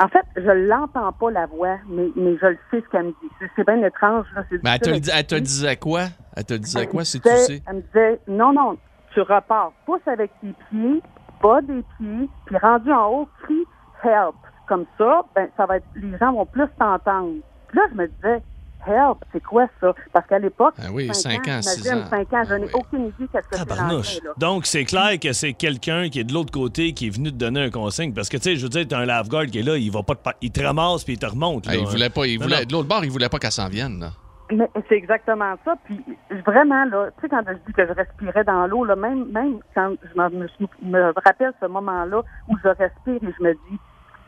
En fait, je l'entends pas, la voix, mais, mais je le sais ce qu'elle me dit. C'est- C'est bien étrange. Là. Mais elle te, elle te disait quoi? Elle te disait elle quoi, si tu sais? Elle me disait, non, non, tu repars. Pousse avec tes pieds, bas des pieds, puis rendu en haut, crie help. Comme ça, ben, ça va être, les gens vont plus t'entendre. Puis là, je me disais, help, c'est quoi ça? Parce qu'à l'époque, Ah oui, cinq ans, six j'imagine, ans. cinq ans, je n'ai aucune idée qu'est-ce que c'est. Donc, c'est clair que c'est quelqu'un qui est de l'autre côté qui est venu te donner un consigne. Parce que, tu sais, je veux dire, t'as un lave-guard qui est là, il va pas te il te ramasse puis il te remonte. Ah, là. il voulait pas, il voulait, de l'autre bord, il voulait pas qu'elle s'en vienne. là. Mais c'est exactement ça. Puis vraiment, là, tu sais, quand je dis que je respirais dans l'eau, là, même, même quand je me, sou- me rappelle ce moment-là où je respire et je me dis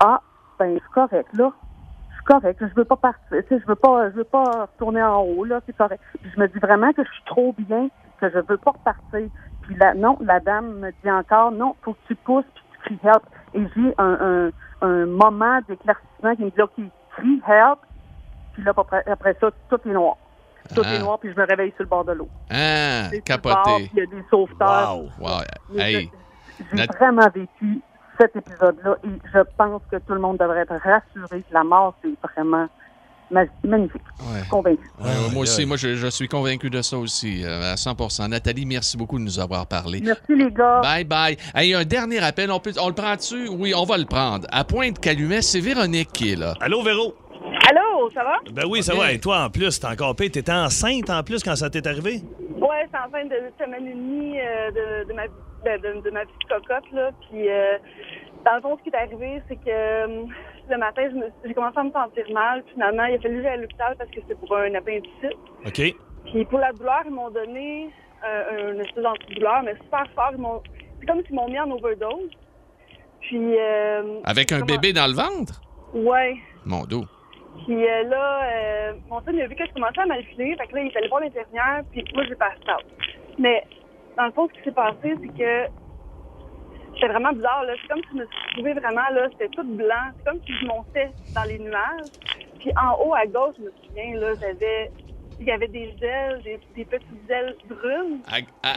Ah, ben je suis correct, là. Correct. Je veux pas partir. Tu sais, je veux pas je veux pas retourner en haut, là, c'est correct. Puis je me dis vraiment que je suis trop bien, que je veux pas repartir. Puis là, non, la dame me dit encore Non, faut que tu pousses puis tu cries help. Et j'ai un, un, un moment d'éclaircissement qui me dit OK, crie help. Puis là, après, après ça, tout est noir. Tout Ah. est noir, puis je me réveille sur le bord de l'eau. Ah, capoté. Il y a des sauveteurs. Wow. Wow. Hey. J'ai Nat- vraiment vécu cet épisode-là et je pense que tout le monde devrait être rassuré que la mort, c'est vraiment ma- magnifique. Je suis convaincue. Ouais, moi aussi, moi, je, je suis convaincu de ça aussi, euh, à 100% Nathalie, merci beaucoup de nous avoir parlé. Merci, les gars. Bye bye. Hey, un dernier appel, on, peut, on le prend-tu? Oui, on va le prendre. À Pointe-Calumet, c'est Véronique qui est là. Allô, Véro? Allô, ça va? Ben oui, ça va. Et toi, en plus, t'es encore pire. T'étais enceinte en plus quand ça t'est arrivé? Ouais, c'est en fin de semaine et demie euh, de, de, ma, de, de- de ma de cocotte, là. Puis, euh, dans le fond, ce qui est arrivé, c'est que euh, le matin, j'ai commencé à me sentir mal. Finalement, il a fallu j'aille à l'hôpital parce que c'était pour un appendicite. OK. Puis, pour la douleur, ils m'ont donné euh, un espèce d'antidouleur, mais super fort. C'est comme s'ils m'ont mis en overdose. Puis, euh, Avec un bébé dans le ventre? Ouais. Mon dos. Puis euh, là, mon chum, il a vu que je commençais à mal filer. Fait que là, il est allé voir l'infirmière, puis moi, j'ai passé out. Mais dans le fond, ce qui s'est passé, c'est que c'était vraiment bizarre. là. C'est comme si je me suis trouvée vraiment, là, c'était tout blanc. C'est comme si je montais dans les nuages. Puis en haut, à gauche, je me souviens, là, j'avais... Il y avait des ailes, des, des petites ailes brunes. À- à-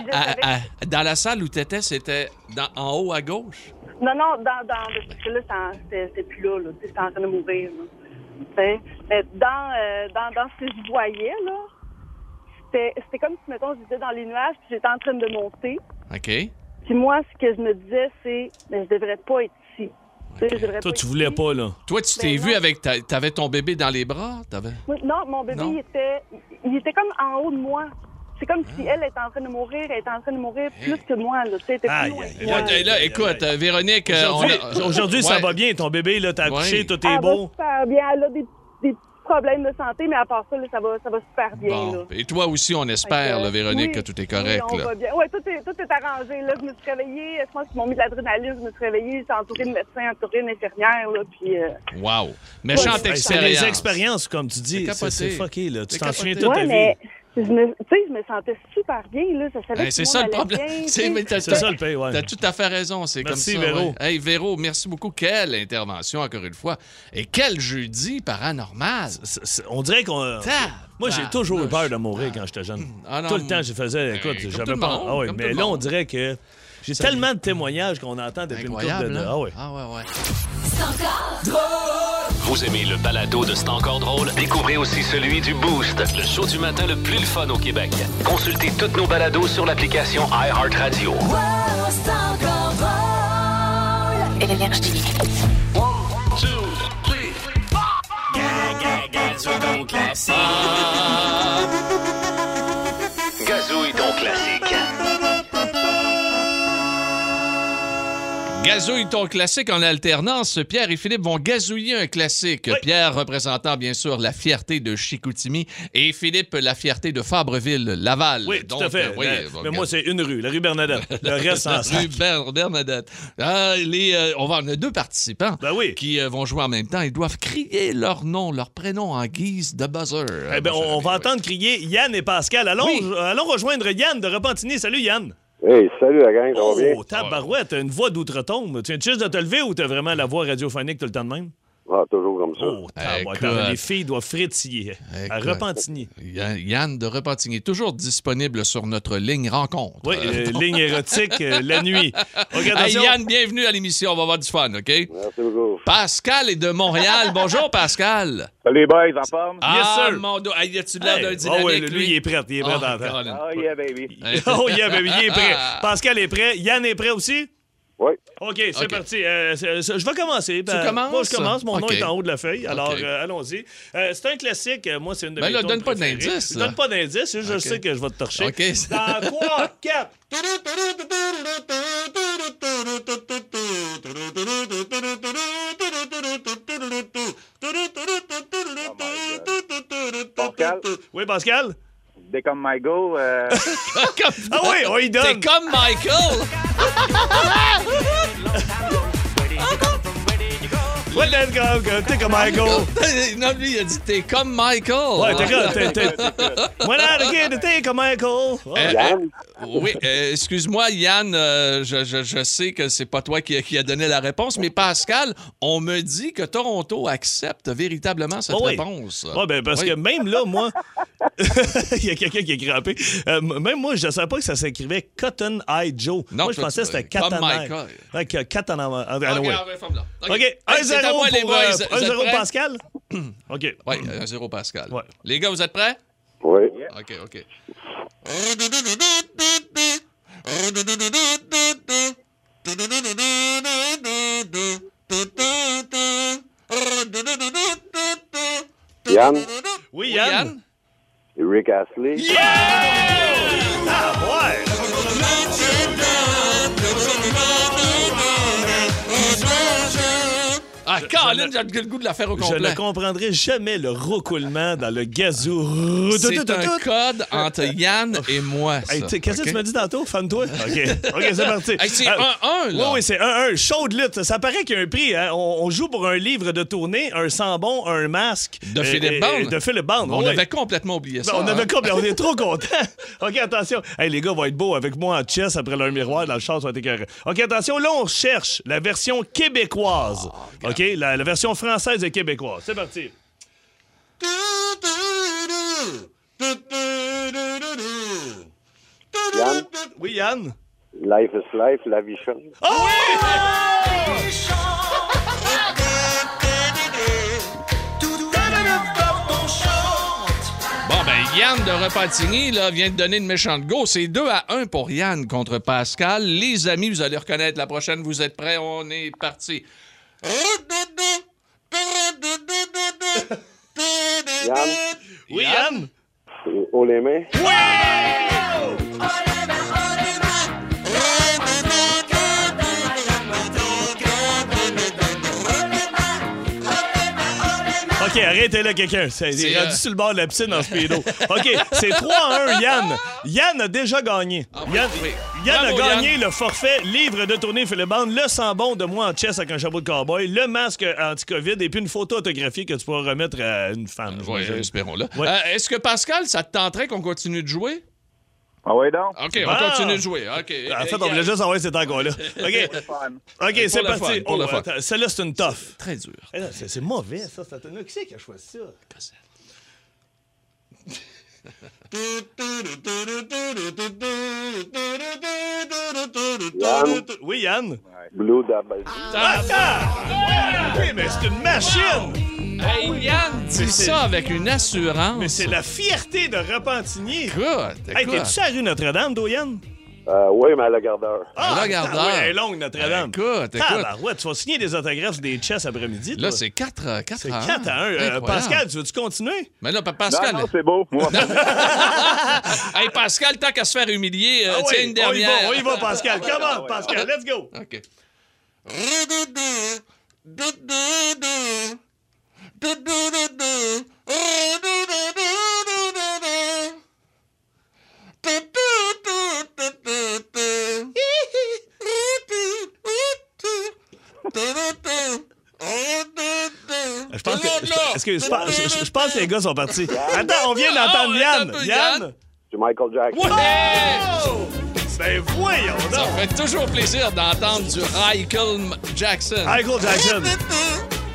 à- dans la salle où tu étais, c'était dans- en haut à gauche? Non, non, dans, dans, parce que là, c'est c'était plus là, là. C'était en train de mourir, là. Mais dans, euh, dans, dans ce que je voyais, là, c'était comme si, mettons, j'étais dans les nuages, puis j'étais en train de monter. OK. Puis moi, ce que je me disais, c'est, mais je devrais pas être ici. Tu sais, je devrais Toi, pas tu voulais ici. pas, là. Toi, tu t'es Ben vu avec... ta- T'avais ton bébé dans les bras? T'avais... Oui, Non, mon bébé, Non? il était, il était comme en haut de moi. C'est comme si elle était en train de mourir, elle était en train de mourir plus que moi, là. Était plus Aïe, loin aïe, que moi. Ouais, là, écoute, Véronique... euh, Aujourd'hui, ça Ouais. va bien. Ton bébé, là, t'as accouché, Ouais. tout est beau. super bien. Elle a des, des petits problèmes de santé, mais à part ça, là, ça, va, ça va super bien. Bon. Là. Et toi aussi, on espère, Fait que, là, Véronique, oui, que tout est correct. oui, on là. va bien. Ouais, tout est, tout est arrangé. Là, je me suis réveillée. Je pense qu'ils m'ont mis de l'adrénaline. Je me suis réveillée. J'étais entourée de médecins, entourée d'infirmières. Là, puis, euh, Wow. Méchante Hey, C'est des expérience. expériences, comme tu dis. C'est fucké, là. Tu t'en souviens toute ta ouais, vie. Je me, tu sais, je me sentais super bien. Là. Ça savait Hey, que c'est ça le problème. tu C'est C'est ça le pays, ouais. T'as tout à fait raison. C'est comme ça. Véro. ouais. Hey, Véro, merci beaucoup. Quelle intervention, encore une fois. Et quel jeudi paranormal. C'est- c'est- On dirait qu'on. Ta- Moi, j'ai toujours eu peur de mourir quand j'étais jeune. Ah non, tout le temps, je faisais. Écoute, comme j'avais monde, Ah mais là, on dirait que j'ai tellement de témoignages qu'on entend depuis une couple de. hein? Ah ouais. Ah ouais, ouais. Vous aimez le balado de C'est encore drôle? Découvrez aussi celui du Boost. Le show du matin le plus le fun au Québec. Consultez toutes nos balados sur l'application iHeartRadio. Énergie. Gazouille Gazouille ton classique en alternance. Pierre et Philippe vont gazouiller un classique. Pierre représentant bien sûr la fierté de Chicoutimi et Philippe la fierté de Fabreville, Laval. Oui, tout Donc, à fait. euh, oui, bon, mais gaz- moi, c'est une rue, la rue Bernadette. Le reste, en Rue. Ber- Bernadette. Ah, les, euh, on, va, on a deux participants Ben oui. qui euh, vont jouer en même temps. Ils doivent crier leur nom, leur prénom en guise de buzzer. Eh ben, on, on va entendre crier Yann et Pascal. Allons, allons rejoindre Yann de Repentigny. Salut, Yann. Hey, salut la gang, ça va bien? Oh, tabarouette, t'as une voix d'outre-tombe. Tu viens juste de te lever ou t'as vraiment la voix radiophonique tout le temps de même? Ah, toujours comme ça. Oh, tabarouette, Écoute. les filles doivent frétiller. À Écoute. Repentigny. Yann Yann de Repentigny, toujours disponible sur notre ligne rencontre. Oui, Euh, ligne érotique euh, la nuit. OK, Hey, attention. Yann, bienvenue à l'émission. On va avoir du fun, OK? Merci beaucoup. Pascal est de Montréal. Bonjour, Pascal. Salut les boys, en forme? Ah, sir. mon dos. Hey, as-tu de l'air Hey, d'un oh, ouais, lui, il est prêt. Il est prêt Oh, à entendre. Colin. Oh yeah, baby. Oh, yeah, baby, il est prêt. Pascal est prêt. Yann est prêt aussi? Oui. OK, c'est parti. Euh, c'est- c'est- je vais commencer. Ben, commences? Moi, je commence. Mon nom est en haut de la feuille. Alors, euh, allons-y. Euh, c'est un classique. Euh, Moi, c'est une de Ben mes là, donne pas d'indice. Donne pas d'indice. Je sais que je vais te torcher. OK. Dans 3, 4. Pascal? Oui, Pascal? Dès comme my go. euh, Ah oui, on y donne. T'es comme Michael. What that guy, t'es comme Michael. Non, lui, il a dit t'es comme Michael. Ouais, t'es comme. What that again, t'es comme Michael. Yann? Euh, oui, euh, excuse-moi, Yann, euh, je, sais que c'est pas toi qui, a donné la réponse, mais Pascal, on me dit que Toronto accepte véritablement cette oh réponse. Oui, ben parce que même là, moi, il y a quelqu'un qui est crampé. même moi, je savais pas que ça s'écrivait Cotton Eye Joe. moi, je pensais que c'était Cotton Eye. Cotton Eye. OK, 1-0 c'est à 1-0 moi, les pour, boys. euh, Vous êtes 1-0 prêts? Pascal? OK. Oui, 1-0 Pascal. Les gars, vous êtes prêts? Oui. OK, OK. Yann? Oui, Yann? Rick Astley? Ah, ouais! J'ai le goût de la faire au Je ne comprendrai jamais le roucoulement dans le gazou. C'est un code entre Yann et moi. Qu'est-ce que tu m'as dit tantôt? Fan-toi? OK. OK, c'est parti. C'est Ah, 1-1, là. Oui, c'est 1-1. Chaude lutte. Ça paraît qu'il y a un prix. hein. On, joue pour un livre de tournée, un sambon, un masque. De Euh, Philippe euh, Bond. De Philippe Bond. On avait complètement oublié ça. On avait hein? compris. On est trop contents. OK, attention. Les gars vont être beaux avec moi en chess après leur miroir dans le char. Ça va être. OK, attention. Là, on cherche la version québécoise. Ah, OK? La, la version française et québécoise. C'est parti. Yann? Oui, Yann? Life is life, la vie change. Bon, ben, Yann de Repentigny là, vient de donner une méchante go. C'est 2 à 1 pour Yann contre Pascal. Les amis, vous allez reconnaître la prochaine. Vous êtes prêts? On est parti. Igjen. Igjen. Olimi. Wow! OK, arrêtez là, quelqu'un. C'est il est rendu euh, sur le bord de la piscine en speedo. OK, c'est 3 à 1, Yann. Yann a déjà gagné. Yann, Yann a gagné le forfait livre de tournée Philippe Bond, le sambon de moi en chess avec un chapeau de cowboy, le masque anti-COVID et puis une photo autographiée que tu pourras remettre à une femme. Oui, espérons-le. Ouais. Euh, Est-ce que Pascal, ça te tenterait qu'on continue de jouer? Ah oui, donc? OK, on Ah! continue de jouer. OK. En fait, on voulait juste envoyer cet encore-là. OK, OK, c'est parti. Oh, Celle-là, c'est une toffe. Très dur. Eh C'est c'est mauvais, ça. cette tune-là. Qui c'est qui a choisi ça? Yann? Oui, Yann? Blue Double. Attends! Oui, mais c'est une machine! Hey, Yann Mais dit c'est- ça avec une assurance. Mais c'est la fierté de Repentigny. Écoute, Hey, écoute. t'es-tu à la rue Notre-Dame, toi, Yann? Euh, oui, mais à la gardeur. la gardeur. Oui, elle est longue, Notre-Dame. Écoute, écoute. Tabarouette, tu vas signer des autographes des chess après-midi. Là, c'est 4 à 4 C'est 4 à 1. Pascal, tu veux-tu continuer? Mais là, pa- Pascal. Non, non, c'est beau. Moi. hey, Pascal, tant qu'à se faire humilier, euh, Ah tiens oui, une on y va, on y va, Pascal. Come on, Pascal, let's go. OK. Je pense que, pense- pense que les gars sont partis. Attends, on vient d'entendre Ah, Yann. Yann? C'est Michael Jackson. Oh! Ben voyons Ça donc. fait toujours plaisir d'entendre du Michael Jackson. Michael Jackson.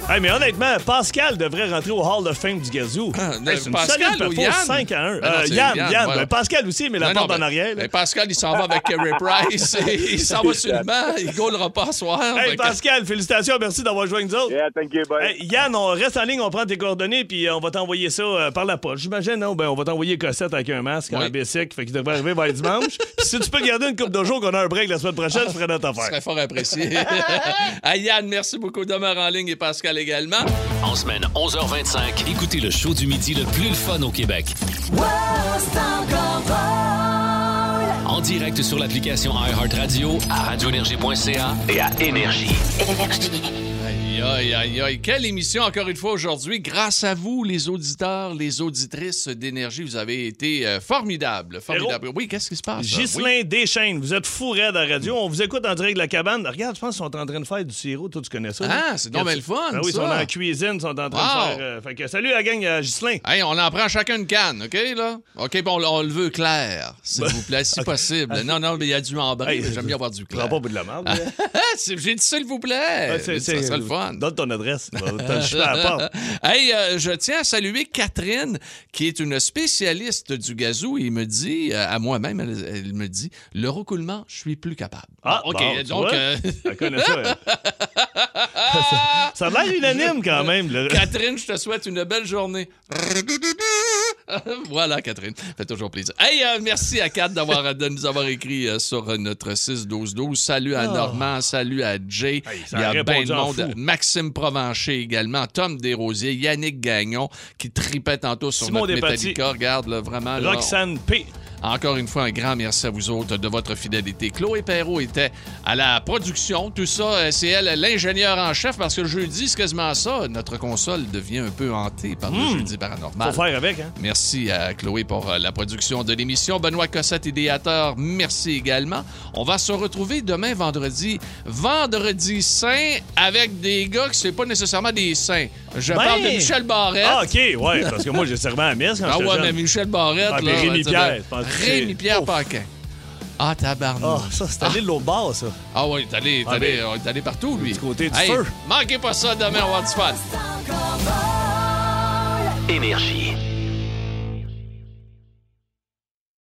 Hey, mais honnêtement, Pascal devrait rentrer au Hall of Fame du Gazou. Ah, Hey, c'est une Pascal solide ou Yann? 5 à 1. Ben non, Euh, Yann, Yann, Yann. voilà. Ben, Pascal aussi, mais la Non, porte non, en arrière. ben, Pascal, il s'en va avec Kerry Price. il s'en va sur le banc. Il gaulera pas ce soir. Hey, Pascal, félicitations, merci d'avoir joué avec nous autres. Yeah, thank you, bye. Hey, Yann, on reste en ligne, on prend tes coordonnées, puis on va t'envoyer ça euh, par la poste. J'imagine, non? Ben, on va t'envoyer Cossette avec un masque Oui. en bicycle, fait qu'il devrait arriver vers dimanche. puis si tu peux garder une coupe de jours qu'on a un break la semaine prochaine, je ferai notre Ce affaire. serait fort apprécié. hey, Yann, merci beaucoup. Demeure en ligne et Pascal également. En semaine 11h25, écoutez le show du midi le plus le fun au Québec. En direct sur l'application iHeartRadio, à radioénergie.ca et à Énergie. Énergie. Aïe, Aïe, aïe. Quelle émission, encore une fois, aujourd'hui. Grâce à vous, les auditeurs, les auditrices d'énergie, vous avez été euh, formidables. Formidables. Oui, qu'est-ce qui se passe? Ghislain Oui. Deschaines, vous êtes fou raide à la radio. On vous écoute en direct de la cabane. Regarde, je pense qu'ils sont en train de faire du sirop. Toi, tu connais ça? Ah, là? c'est donc bien le fun, Ah oui, ils sont la cuisine, ils sont en train de faire. euh, fait que salut la gang à Ghislain. Hey, on en prend chacun une canne, OK, là? OK, bon, on, le veut clair, s'il vous plaît, si possible. Non, non, mais il y a du ambré. Hey, J'aime bien avoir du clair. Prends pas au bout de la. C'est- J'ai dit s'il vous plaît. C'est- ça serait le fun. Donne ton adresse. T'as le cheveu à la porte. hey, euh, je tiens à saluer Catherine, qui est une spécialiste du gazou. Il me dit, euh, à moi-même, elle, elle me dit, le recoulement, je suis plus capable. Ah, OK, bon, donc. euh, Elle connaît ça. ça, ça a l'air unanime quand même. Catherine, je te souhaite une belle journée. voilà, Catherine. Fait toujours plaisir. Hey, euh, merci à Kat d'avoir, de nous avoir écrit euh, sur euh, notre 6-12-12. Salut à Ah. Normand, salut à Jay. ça Il y a répondu de monde. fou. Maxime Provencher également, Tom Desrosiers, Yannick Gagnon qui tripait tantôt sur Simon notre. Metallica. Regarde, là, vraiment. là, Roxane P. encore une fois, un grand merci à vous autres de votre fidélité. Chloé Perrault était à la production. Tout ça, euh, c'est elle l'ingénieur en chef parce que le jeudi, c'est quasiment ça. Notre console devient un peu hantée par le Hmm. jeudi paranormal. Faut faire avec, hein? Merci à Chloé pour euh, la production de l'émission. Benoît Cossette, idéateur, merci également. On va se retrouver demain, vendredi. Vendredi saint avec des gars qui c'est pas nécessairement des saints. Je Ben! parle de Michel Barrette. Ah, OK, ouais, parce que moi, j'ai servi à la messe quand Ah ouais, mais Michel Barrette, Ah, là. Rémi Pierre, je pense que c'est- Rémi Pierre Ouf. Paquin. Ah, tabarnak. Ah, ça, c'est allé de l'autre bord, ça. Ah oui, t'es allé, Ah, allé, mais- allé partout, lui. Du côté du Hey, feu. Manquez pas ça demain, on va du fun. Énergie.